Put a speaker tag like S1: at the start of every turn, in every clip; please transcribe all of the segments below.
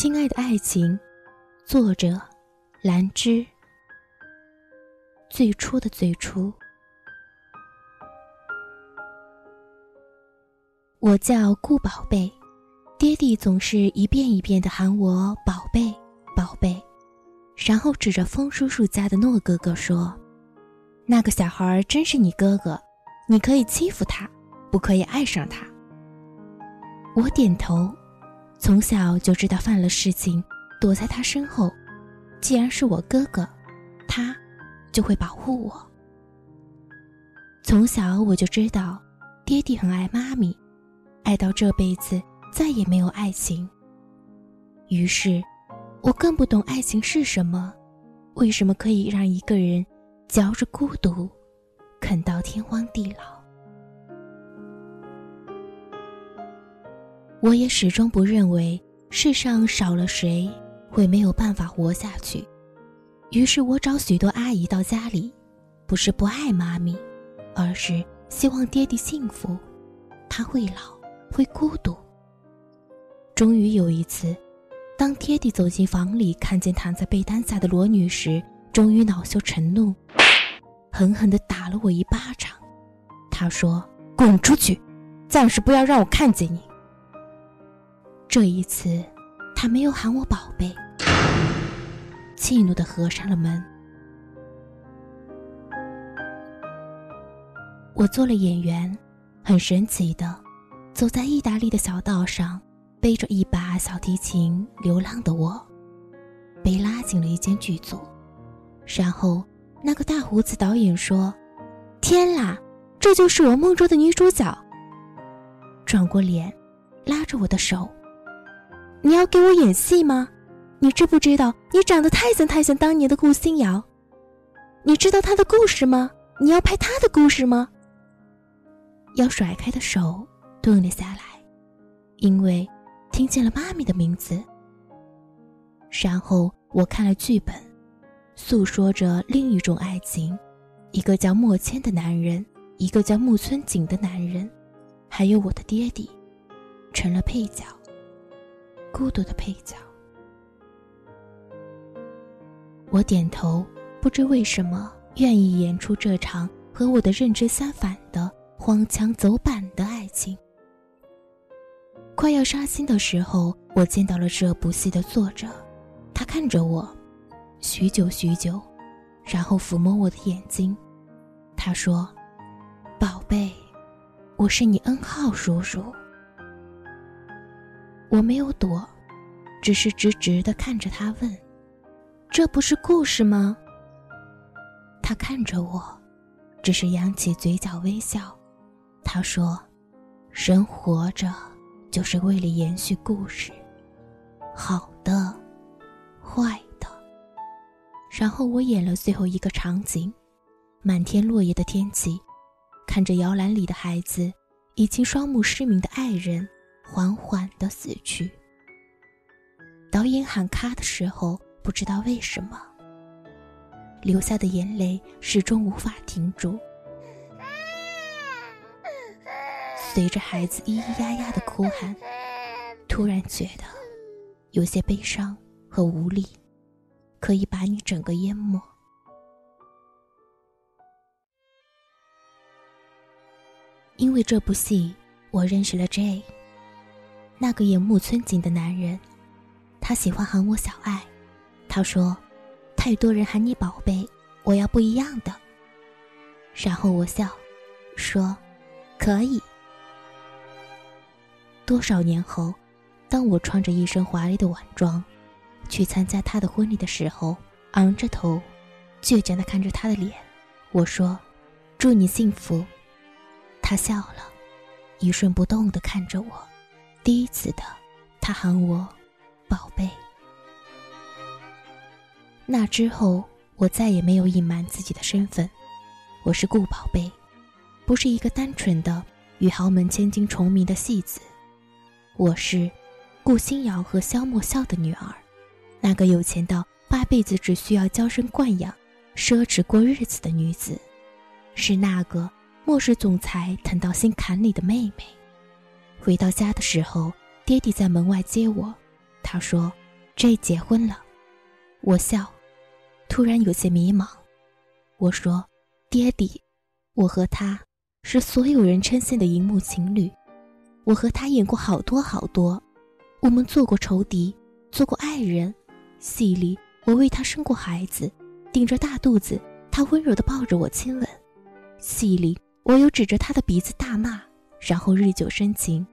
S1: 亲爱的爱情，作者兰芝。最初的最初，我叫顾宝贝，爹地总是一遍一遍的喊我宝贝，宝贝，然后指着风叔叔家的诺哥哥说：“那个小孩真是你哥哥，你可以欺负他，不可以爱上他。”我点头。从小就知道犯了事情，躲在他身后。既然是我哥哥，他就会保护我。从小我就知道，爹地很爱妈咪，爱到这辈子再也没有爱情。于是，我更不懂爱情是什么，为什么可以让一个人嚼着孤独，啃到天荒地老。我也始终不认为世上少了谁会没有办法活下去，于是我找许多阿姨到家里，不是不爱妈咪，而是希望爹地幸福。他会老，会孤独。终于有一次，当爹地走进房里，看见躺在被单下的罗女时，终于恼羞成怒，狠狠地打了我一巴掌。他说：“滚出去，暂时不要让我看见你。”这一次，他没有喊我宝贝，气怒的合上了门。我做了演员，很神奇的，走在意大利的小道上，背着一把小提琴流浪的我，被拉进了一间剧组。然后，那个大胡子导演说：“天啦，这就是我梦中的女主角。”转过脸，拉着我的手。你要给我演戏吗？你知不知道你长得太像太像当年的顾欣瑶？你知道她的故事吗？你要拍她的故事吗？要甩开的手顿了下来，因为听见了妈咪的名字。然后我看了剧本，诉说着另一种爱情，一个叫莫谦的男人，一个叫木村景的男人，还有我的爹地，成了配角。孤独的配角，我点头，不知为什么愿意演出这场和我的认知相反的荒腔走板的爱情。快要杀青的时候，我见到了这部戏的作者，他看着我，许久许久，然后抚摸我的眼睛，他说：“宝贝，我是你恩浩叔叔。”我没有躲，只是直直的看着他问：“这不是故事吗？”他看着我，只是扬起嘴角微笑。他说：“人活着就是为了延续故事，好的，坏的。”然后我演了最后一个场景：满天落叶的天气，看着摇篮里的孩子，已经双目失明的爱人。缓缓的死去。导演喊卡的时候，不知道为什么，流下的眼泪始终无法停住。随着孩子咿咿呀呀的哭喊，突然觉得有些悲伤和无力，可以把你整个淹没。因为这部戏，我认识了 J。那个演木村景的男人，他喜欢喊我小爱。他说：“太多人喊你宝贝，我要不一样的。”然后我笑，说：“可以。”多少年后，当我穿着一身华丽的晚装，去参加他的婚礼的时候，昂着头，倔强的看着他的脸，我说：“祝你幸福。”他笑了，一瞬不动的看着我。第一次的，他喊我“宝贝”。那之后，我再也没有隐瞒自己的身份，我是顾宝贝，不是一个单纯的与豪门千金重名的戏子，我是顾欣瑶和萧莫笑的女儿，那个有钱到八辈子只需要娇生惯养、奢侈过日子的女子，是那个末世总裁疼到心坎里的妹妹。回到家的时候，爹地在门外接我。他说：“这结婚了。我笑，突然有些迷茫。我说：“爹地，我和他是所有人称羡的荧幕情侣。我和他演过好多好多，我们做过仇敌，做过爱人。戏里我为他生过孩子，顶着大肚子，他温柔地抱着我亲吻。戏里我又指着他的鼻子大骂，然后日久生情。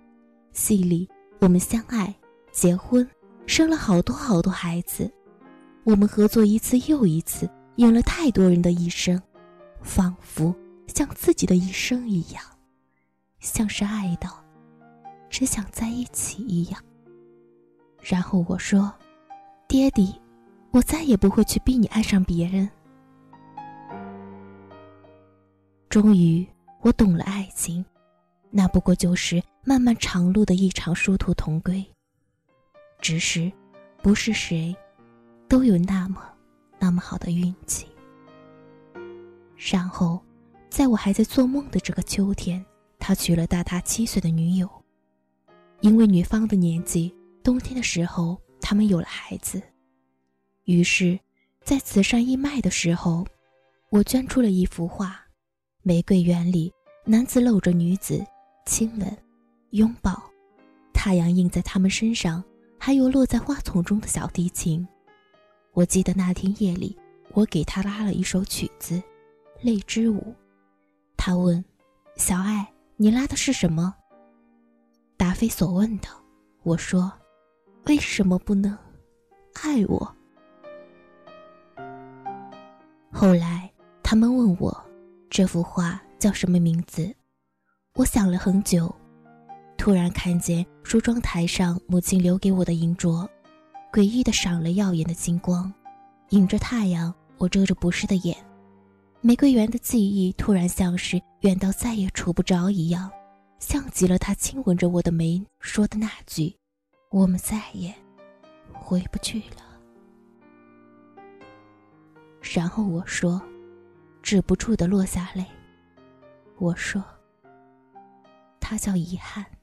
S1: 戏里我们相爱，结婚，生了好多好多孩子。我们合作一次又一次，演了太多人的一生，仿佛像自己的一生一样，像是爱到只想在一起一样。然后我说：“爹地，我再也不会去逼你爱上别人。”终于，我懂了爱情，那不过就是漫漫长路的一场殊途同归。只是，不是谁。都有那么那么好的运气。然后，在我还在做梦的这个秋天，他娶了大他七岁的女友。因为女方的年纪，冬天的时候他们有了孩子。于是，在慈善义卖的时候，我捐出了一幅画：玫瑰园里，男子搂着女子，亲吻、拥抱，太阳映在他们身上，还有落在花丛中的小提琴。我记得那天夜里，我给他拉了一首曲子，《泪之舞》。他问：“小爱，你拉的是什么？”答非所问的，我说：“为什么不能爱我？”后来他们问我，这幅画叫什么名字？我想了很久，突然看见梳妆台上母亲留给我的银镯。诡异的闪了耀眼的金光，迎着太阳，我遮着不适的眼。玫瑰园的记忆突然像是远到再也触不着一样，像极了他亲吻着我的眉说的那句：“我们再也回不去了。”然后我说，止不住的落下泪。我说，他叫遗憾。